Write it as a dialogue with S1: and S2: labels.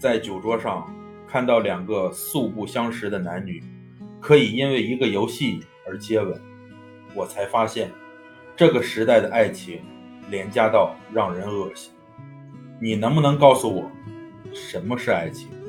S1: 在酒桌上看到两个素不相识的男女可以因为一个游戏而接吻。我才发现这个时代的爱情廉价到让人恶心。你能不能告诉我什么是爱情？